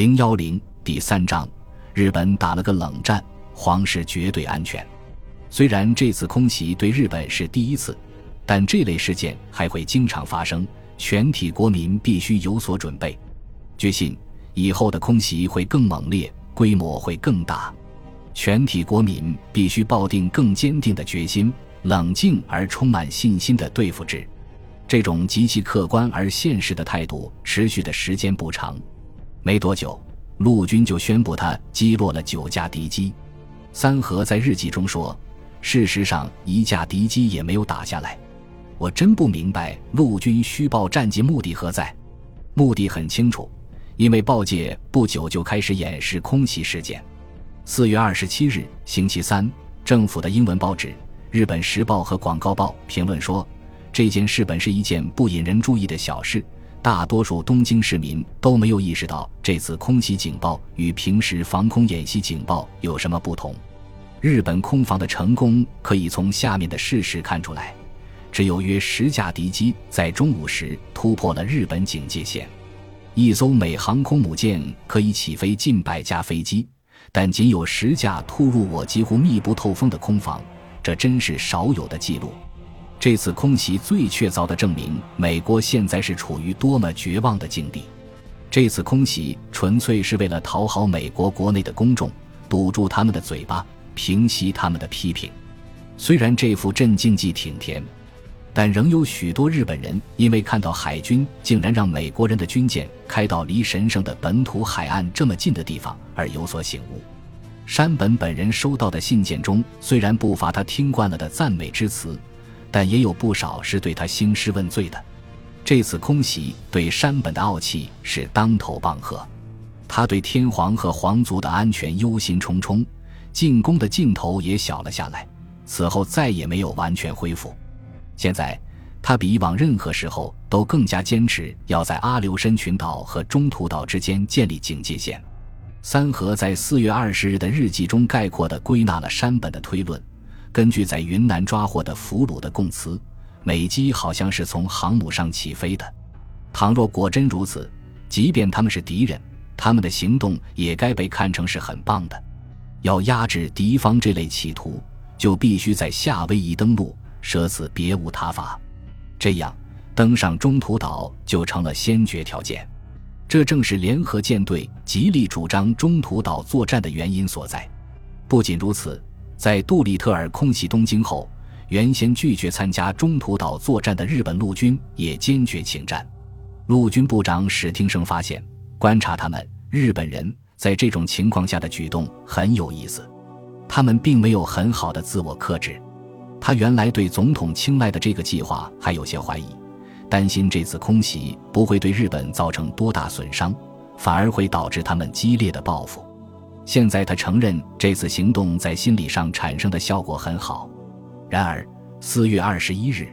零幺零第三章，日本打了个冷战，皇室绝对安全。虽然这次空袭对日本是第一次，但这类事件还会经常发生，全体国民必须有所准备。据信，以后的空袭会更猛烈，规模会更大，全体国民必须抱定更坚定的决心，冷静而充满信心地对付之。这种极其客观而现实的态度持续的时间不长。没多久，陆军就宣布他击落了九架敌机。三河在日记中说：“事实上，一架敌机也没有打下来。我真不明白陆军虚报战绩目的何在。目的很清楚，因为报界不久就开始掩饰空袭事件。四月二十七日，星期三，政府的英文报纸《日本时报》和《广告报》评论说，这件事本是一件不引人注意的小事。”大多数东京市民都没有意识到这次空袭警报与平时防空演习警报有什么不同。日本空防的成功可以从下面的事实看出来：只有约十架敌机在中午时突破了日本警戒线，一艘美航空母舰可以起飞近百架飞机，但仅有十架突入我几乎密不透风的空防，这真是少有的记录。这次空袭最确凿的证明，美国现在是处于多么绝望的境地。这次空袭纯粹是为了讨好美国国内的公众，堵住他们的嘴巴，平息他们的批评。虽然这副镇静剂挺甜，但仍有许多日本人因为看到海军竟然让美国人的军舰开到离神圣的本土海岸这么近的地方而有所醒悟。山本本人收到的信件中，虽然不乏他听惯了的赞美之词。但也有不少是对他兴师问罪的。这次空袭对山本的傲气是当头棒喝，他对天皇和皇族的安全忧心忡忡，进攻的劲头也小了下来。此后再也没有完全恢复。现在他比以往任何时候都更加坚持要在阿留申群岛和中途岛之间建立警戒线。三河在四月二十日的日记中概括地归纳了山本的推论。根据在云南抓获的俘虏的供词，美机好像是从航母上起飞的。倘若果真如此，即便他们是敌人，他们的行动也该被看成是很棒的。要压制敌方这类企图，就必须在夏威夷登陆，舍此别无他法。这样，登上中途岛就成了先决条件。这正是联合舰队极力主张中途岛作战的原因所在。不仅如此。在杜立特尔空袭东京后，原先拒绝参加中途岛作战的日本陆军也坚决请战。陆军部长史汀生发现，观察他们日本人在这种情况下的举动很有意思。他们并没有很好的自我克制。他原来对总统青睐的这个计划还有些怀疑，担心这次空袭不会对日本造成多大损伤，反而会导致他们激烈的报复。现在他承认这次行动在心理上产生的效果很好。然而，四月二十一日，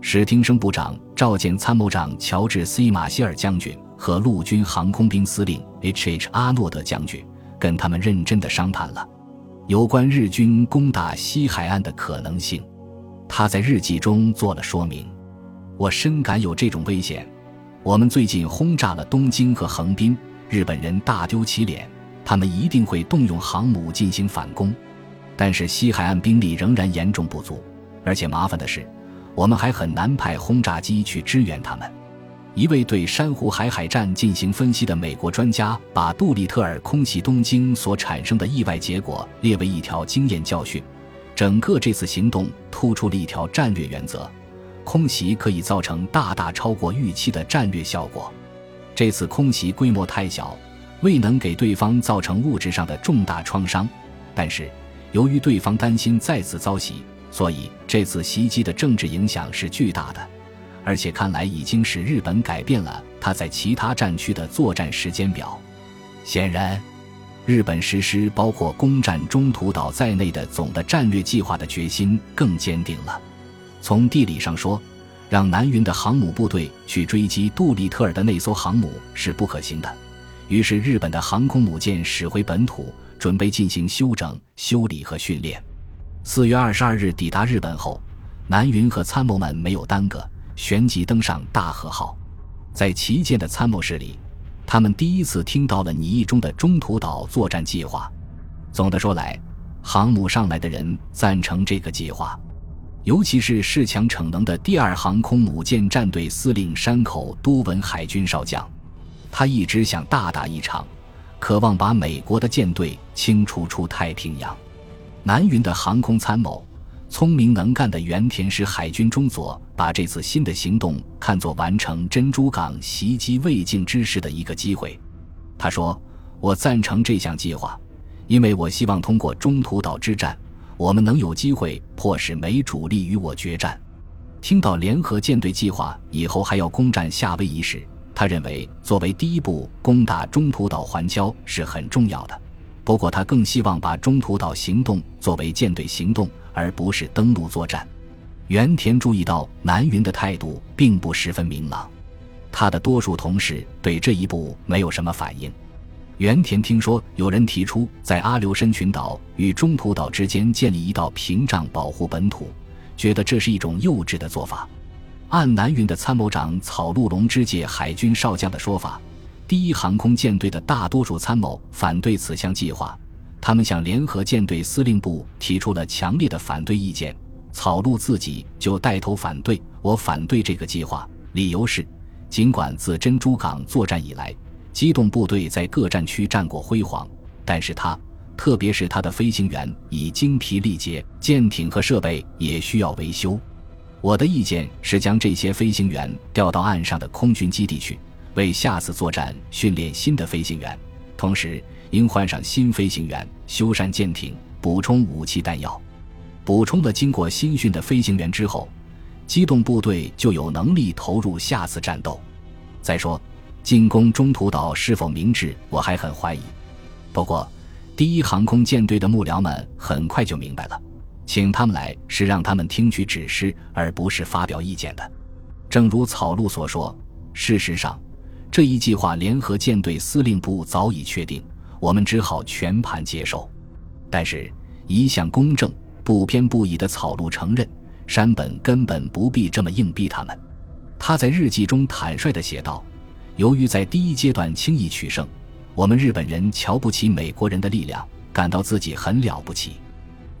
史汀生部长召见参谋长乔治 ·C· 马歇尔将军和陆军航空兵司令 H.H. 阿诺德将军，跟他们认真的商谈了有关日军攻打西海岸的可能性。他在日记中做了说明：“我深感有这种危险。我们最近轰炸了东京和横滨，日本人大丢其脸。”他们一定会动用航母进行反攻，但是西海岸兵力仍然严重不足，而且麻烦的是，我们还很难派轰炸机去支援他们。一位对珊瑚海海战进行分析的美国专家把杜立特尔空袭东京所产生的意外结果列为一条经验教训。整个这次行动突出了一条战略原则：空袭可以造成大大超过预期的战略效果。这次空袭规模太小。未能给对方造成物质上的重大创伤，但是由于对方担心再次遭袭，所以这次袭击的政治影响是巨大的，而且看来已经使日本改变了他在其他战区的作战时间表。显然，日本实施包括攻占中途岛在内的总的战略计划的决心更坚定了。从地理上说，让南云的航母部队去追击杜立特尔的那艘航母是不可行的。于是，日本的航空母舰驶回本土，准备进行休整、修理和训练。四月二十二日抵达日本后，南云和参谋们没有耽搁，旋即登上大和号。在旗舰的参谋室里，他他们第一次听到了拟议中的中途岛作战计划。总的说来，航母上来的人赞成这个计划，尤其是恃强逞能的第二航空母舰战队司令山口多文海军少将。他一直想大打一场，渴望把美国的舰队清除出太平洋。南云的航空参谋。聪明能干的原田氏海军中佐把这次新的行动看作完成珍珠港袭击未竟之事的一个机会。他说：“我赞成这项计划，因为我希望通过中途岛之战，我们能有机会迫使美主力与我决战。”听到联合舰队计划以后还要攻占夏威夷时，他认为作为第一步攻打中途岛环礁是很重要的。不过，他更希望把中途岛行动作为舰队行动。而不是登陆作战。原田注意到南云的态度并不十分明朗，他的多数同事对这一步没有什么反应。原田听说有人提出在阿留申群岛与中途岛之间建立一道屏障保护本土，觉得这是一种幼稚的做法。按南云的参谋长草鹿龙之介海军少将的说法，第一航空舰队的大多数参谋反对此项计划。他们向联合舰队司令部提出了强烈的反对意见，草鹿自己就带头反对。我反对这个计划，理由是，尽管自珍珠港作战以来，机动部队在各战区战果辉煌，但是他，特别是他的飞行员已精疲力竭，舰艇和设备也需要维修。我的意见是将这些飞行员调到岸上的空军基地去，为下次作战训练新的飞行员，同时。应换上新飞行员，修缮舰艇，补充武器弹药。补充了经过新训的飞行员之后，机动部队就有能力投入下次战斗。再说，进攻中途岛是否明智，我还很怀疑。不过，第一航空舰队的幕僚们很快就明白了，请他们来是让他们听取指示，而不是发表意见的。正如草鹿所说，事实上，这一计划联合舰队司令部早已确定。我们只好全盘接受，但是，一向公正、不偏不倚的草鹿承认，山本根本不必这么硬逼他们。他在日记中坦率地写道：“由于在第一阶段轻易取胜，我们日本人瞧不起美国人的力量，感到自己很了不起。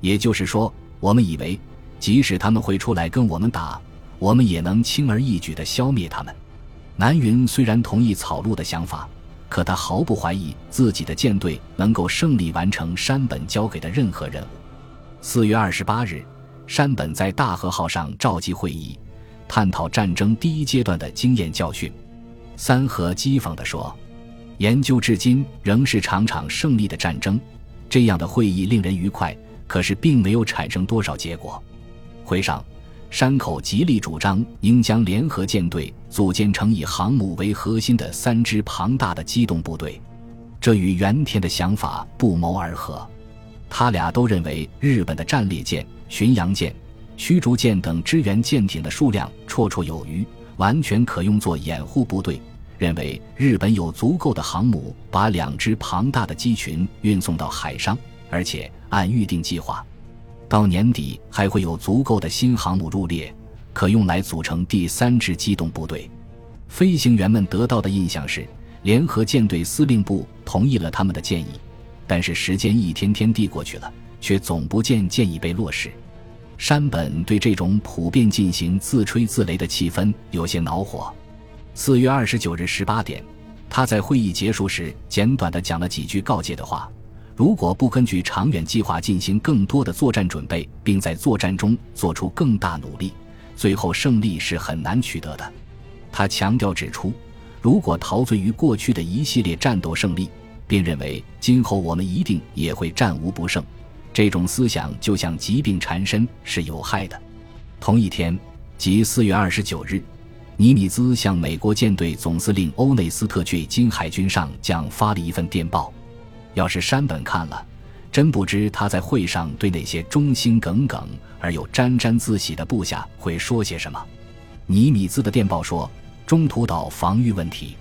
也就是说，我们以为，即使他们会出来跟我们打，我们也能轻而易举地消灭他们。”南云虽然同意草鹿的想法。可他毫不怀疑自己的舰队能够胜利完成山本交给的任何任务。四月二十八日，山本在大和号上召集会议，探讨战争第一阶段的经验教训。三河讥讽地说：“研究至今仍是场场胜利的战争。这样的会议令人愉快，可是并没有产生多少结果。”会上。山口极力主张应将联合舰队组建成以航母为核心的三支庞大的机动部队，这与原田的想法不谋而合。他俩都认为日本的战列舰、巡洋舰、驱逐舰等支援舰艇的数量绰绰有余，完全可用作掩护部队。认为日本有足够的航母把两支庞大的机群运送到海上，而且按预定计划。到年底还会有足够的新航母入列，可用来组成第三支机动部队。飞行员们得到的印象是，联合舰队司令部同意了他们的建议，但是时间一天天递过去了，却总不见建议被落实。山本对这种普遍进行自吹自擂的气氛有些恼火。四月二十九日十八点，他在会议结束时简短的讲了几句告诫的话。如果不根据长远计划进行更多的作战准备，并在作战中做出更大努力，最后胜利是很难取得的。他强调指出，如果陶醉于过去的一系列战斗胜利，并认为今后我们一定也会战无不胜，这种思想就像疾病缠身，是有害的。同一天，即四月二十九日，尼米兹向美国舰队总司令欧内斯特·巨金海军上将发了一份电报。要是山本看了，真不知他在会上对那些忠心耿耿而又沾沾自喜的部下会说些什么。尼米兹的电报说：“中途岛防御问题，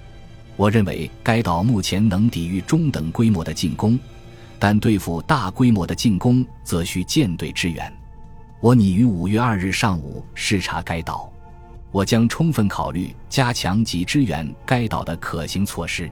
我认为该岛目前能抵御中等规模的进攻，但对付大规模的进攻则需舰队支援。我拟于五月二日上午视察该岛，我将充分考虑加强及支援该岛的可行措施。”